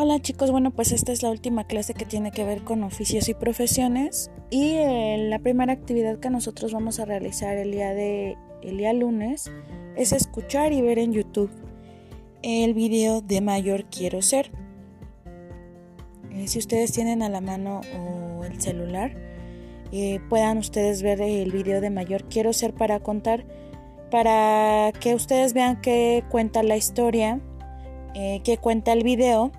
Hola chicos, bueno pues esta es la última clase que tiene que ver con oficios y profesiones y eh, la primera actividad que nosotros vamos a realizar el día de el día lunes es escuchar y ver en YouTube el video de mayor quiero ser. Eh, si ustedes tienen a la mano o el celular, eh, puedan ustedes ver el video de mayor quiero ser para contar, para que ustedes vean qué cuenta la historia, qué cuenta el video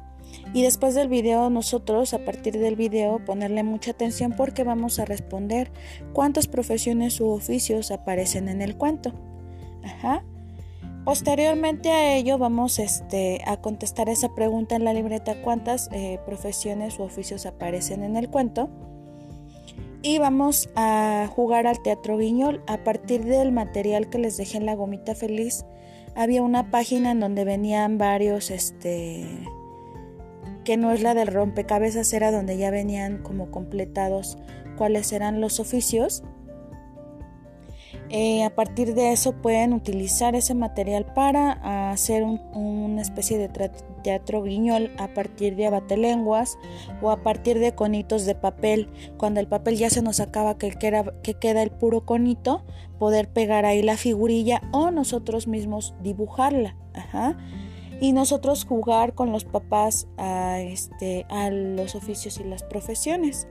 y después del video nosotros a partir del video ponerle mucha atención porque vamos a responder cuántas profesiones u oficios aparecen en el cuento. Ajá. Posteriormente a ello vamos este, a contestar esa pregunta en la libreta cuántas eh, profesiones u oficios aparecen en el cuento. Y vamos a jugar al teatro guiñol a partir del material que les dejé en la gomita feliz. Había una página en donde venían varios este, que no es la del rompecabezas, era donde ya venían como completados cuáles eran los oficios. Eh, a partir de eso pueden utilizar ese material para hacer una especie de teatro guiñol a partir de abatelenguas o a partir de conitos de papel. Cuando el papel ya se nos acaba que, que queda el puro conito, poder pegar ahí la figurilla o nosotros mismos dibujarla. Ajá y nosotros jugar con los papás a, este, a los oficios y las profesiones.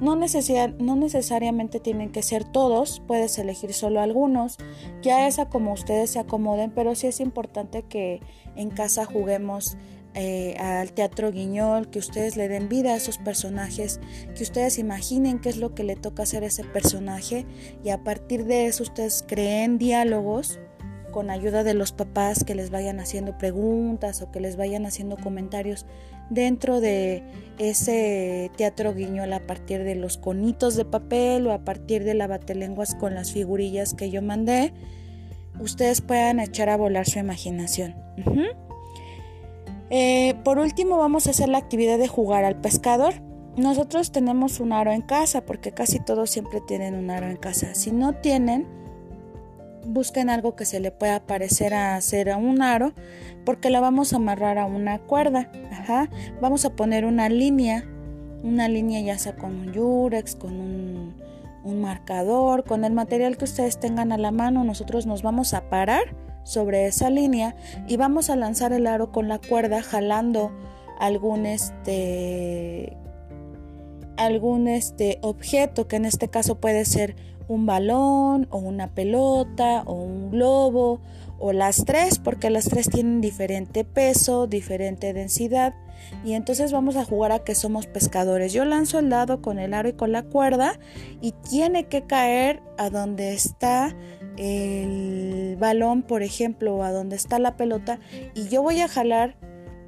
No, no necesariamente tienen que ser todos, puedes elegir solo algunos, ya esa como ustedes se acomoden, pero sí es importante que en casa juguemos eh, al teatro guiñol, que ustedes le den vida a esos personajes, que ustedes imaginen qué es lo que le toca hacer a ese personaje y a partir de eso ustedes creen diálogos con ayuda de los papás que les vayan haciendo preguntas o que les vayan haciendo comentarios dentro de ese teatro guiñol a partir de los conitos de papel o a partir de la batelenguas con las figurillas que yo mandé, ustedes puedan echar a volar su imaginación. Eh, por último vamos a hacer la actividad de jugar al pescador. Nosotros tenemos un aro en casa porque casi todos siempre tienen un aro en casa. Si no tienen, busquen algo que se le pueda parecer a hacer a un aro porque la vamos a amarrar a una cuerda. Vamos a poner una línea, una línea ya sea con un yurex, con un, un marcador, con el material que ustedes tengan a la mano. Nosotros nos vamos a parar sobre esa línea y vamos a lanzar el aro con la cuerda jalando algún este algún este objeto que en este caso puede ser un balón o una pelota o un globo o las tres porque las tres tienen diferente peso, diferente densidad y entonces vamos a jugar a que somos pescadores. Yo lanzo el dado con el aro y con la cuerda y tiene que caer a donde está el balón, por ejemplo, o a donde está la pelota y yo voy a jalar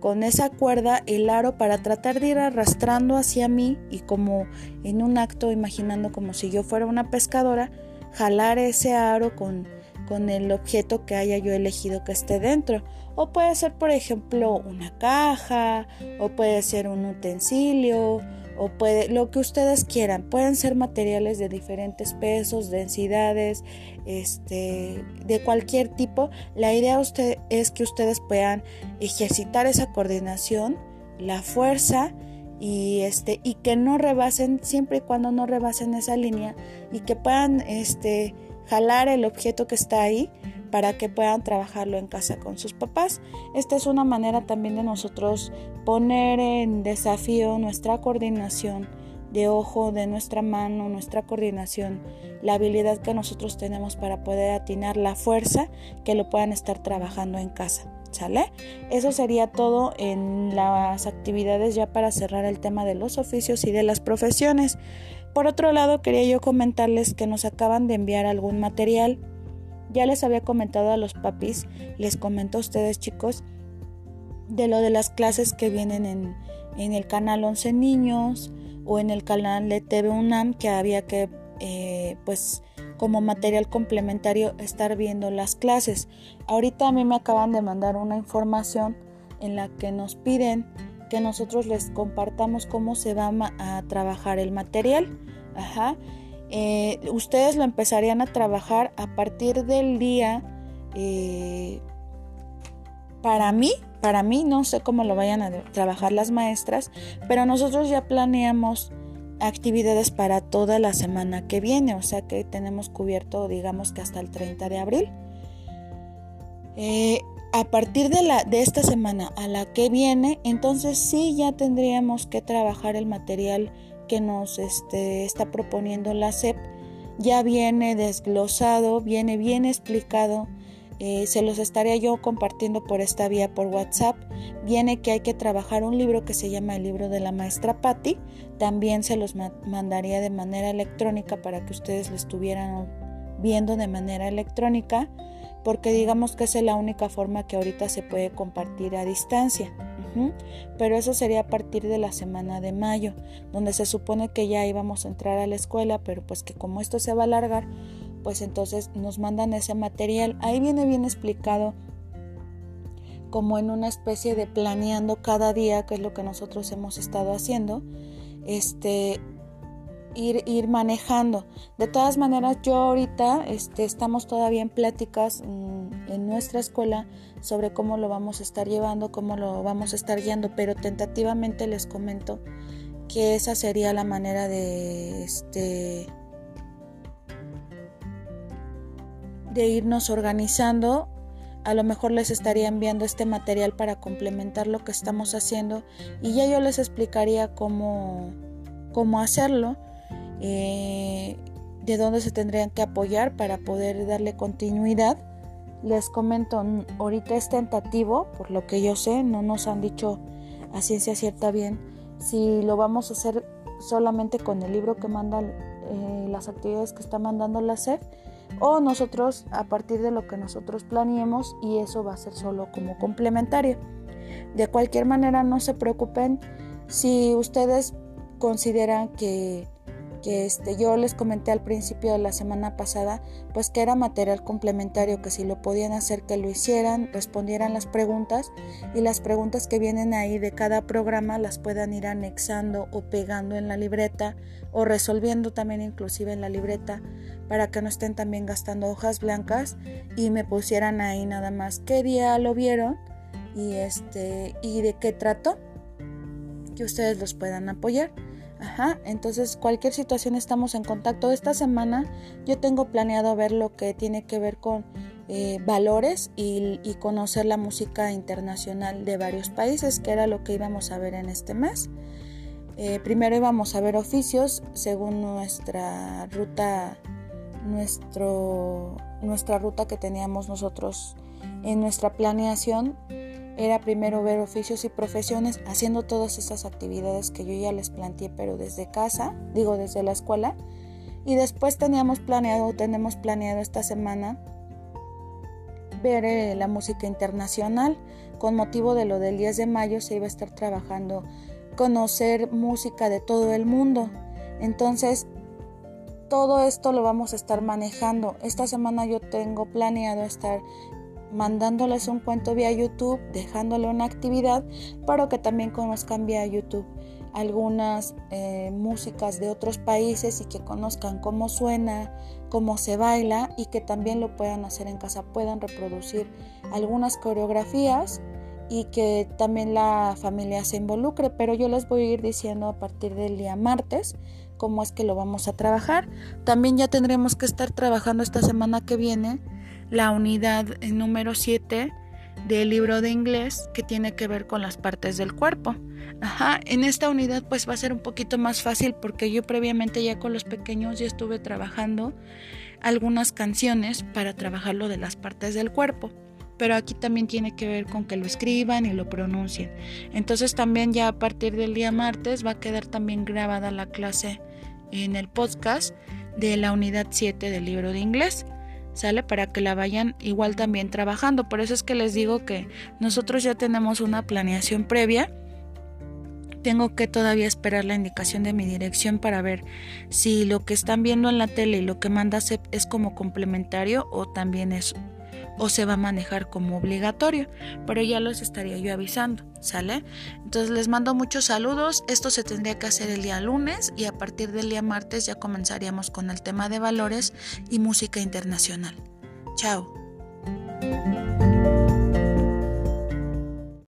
con esa cuerda el aro para tratar de ir arrastrando hacia mí y como en un acto imaginando como si yo fuera una pescadora, jalar ese aro con, con el objeto que haya yo elegido que esté dentro. O puede ser, por ejemplo, una caja, o puede ser un utensilio, o puede lo que ustedes quieran. Pueden ser materiales de diferentes pesos, densidades, este, de cualquier tipo. La idea usted, es que ustedes puedan ejercitar esa coordinación, la fuerza y este y que no rebasen siempre y cuando no rebasen esa línea y que puedan este jalar el objeto que está ahí para que puedan trabajarlo en casa con sus papás. Esta es una manera también de nosotros poner en desafío nuestra coordinación de ojo, de nuestra mano, nuestra coordinación, la habilidad que nosotros tenemos para poder atinar la fuerza que lo puedan estar trabajando en casa. ¿Sale? Eso sería todo en las actividades ya para cerrar el tema de los oficios y de las profesiones. Por otro lado, quería yo comentarles que nos acaban de enviar algún material ya les había comentado a los papis, les comento a ustedes chicos, de lo de las clases que vienen en, en el canal 11 Niños o en el canal de TV UNAM que había que, eh, pues, como material complementario estar viendo las clases. Ahorita a mí me acaban de mandar una información en la que nos piden que nosotros les compartamos cómo se va a trabajar el material. Ajá. Eh, ustedes lo empezarían a trabajar a partir del día, eh, para mí, para mí no sé cómo lo vayan a trabajar las maestras, pero nosotros ya planeamos actividades para toda la semana que viene, o sea que tenemos cubierto digamos que hasta el 30 de abril. Eh, a partir de, la, de esta semana a la que viene, entonces sí ya tendríamos que trabajar el material que nos este, está proponiendo la SEP. Ya viene desglosado, viene bien explicado. Eh, se los estaría yo compartiendo por esta vía por WhatsApp. Viene que hay que trabajar un libro que se llama el libro de la maestra Patti. También se los mandaría de manera electrónica para que ustedes lo estuvieran viendo de manera electrónica porque digamos que es la única forma que ahorita se puede compartir a distancia. Pero eso sería a partir de la semana de mayo, donde se supone que ya íbamos a entrar a la escuela, pero pues que como esto se va a alargar, pues entonces nos mandan ese material. Ahí viene bien explicado como en una especie de planeando cada día, que es lo que nosotros hemos estado haciendo, este, ir, ir manejando. De todas maneras, yo ahorita este, estamos todavía en pláticas mm, en nuestra escuela sobre cómo lo vamos a estar llevando, cómo lo vamos a estar guiando, pero tentativamente les comento que esa sería la manera de este de irnos organizando. A lo mejor les estaría enviando este material para complementar lo que estamos haciendo y ya yo les explicaría cómo, cómo hacerlo eh, de dónde se tendrían que apoyar para poder darle continuidad. Les comento, ahorita es tentativo, por lo que yo sé, no nos han dicho a ciencia cierta bien si lo vamos a hacer solamente con el libro que mandan eh, las actividades que está mandando la SED o nosotros a partir de lo que nosotros planeemos y eso va a ser solo como complementario. De cualquier manera no se preocupen si ustedes consideran que que este, yo les comenté al principio de la semana pasada, pues que era material complementario, que si lo podían hacer, que lo hicieran, respondieran las preguntas y las preguntas que vienen ahí de cada programa las puedan ir anexando o pegando en la libreta o resolviendo también inclusive en la libreta para que no estén también gastando hojas blancas y me pusieran ahí nada más qué día lo vieron y este y de qué trato que ustedes los puedan apoyar. Ajá, entonces cualquier situación estamos en contacto. Esta semana yo tengo planeado ver lo que tiene que ver con eh, valores y, conocer la música internacional de varios países, que era lo que íbamos a ver en este mes. Eh, primero íbamos a ver oficios según nuestra ruta, nuestro, nuestra ruta que teníamos nosotros en nuestra planeación era primero ver oficios y profesiones haciendo todas esas actividades que yo ya les planteé, pero desde casa, digo desde la escuela. Y después teníamos planeado, tenemos planeado esta semana ver eh, la música internacional. Con motivo de lo del 10 de mayo se iba a estar trabajando conocer música de todo el mundo. Entonces, todo esto lo vamos a estar manejando. Esta semana yo tengo planeado estar mandándoles un cuento vía YouTube, dejándole una actividad para que también conozcan vía YouTube algunas eh, músicas de otros países y que conozcan cómo suena, cómo se baila y que también lo puedan hacer en casa, puedan reproducir algunas coreografías y que también la familia se involucre, pero yo les voy a ir diciendo a partir del día martes cómo es que lo vamos a trabajar. También ya tendremos que estar trabajando esta semana que viene la unidad número 7 del libro de inglés que tiene que ver con las partes del cuerpo. Ajá, en esta unidad pues va a ser un poquito más fácil porque yo previamente ya con los pequeños ya estuve trabajando algunas canciones para trabajar lo de las partes del cuerpo. Pero aquí también tiene que ver con que lo escriban y lo pronuncien. Entonces también ya a partir del día martes va a quedar también grabada la clase en el podcast de la unidad 7 del libro de inglés. ¿Sale? Para que la vayan igual también trabajando. Por eso es que les digo que nosotros ya tenemos una planeación previa. Tengo que todavía esperar la indicación de mi dirección para ver si lo que están viendo en la tele y lo que manda es como complementario o también es o se va a manejar como obligatorio, pero ya los estaría yo avisando, ¿sale? Entonces les mando muchos saludos, esto se tendría que hacer el día lunes y a partir del día martes ya comenzaríamos con el tema de valores y música internacional. Chao.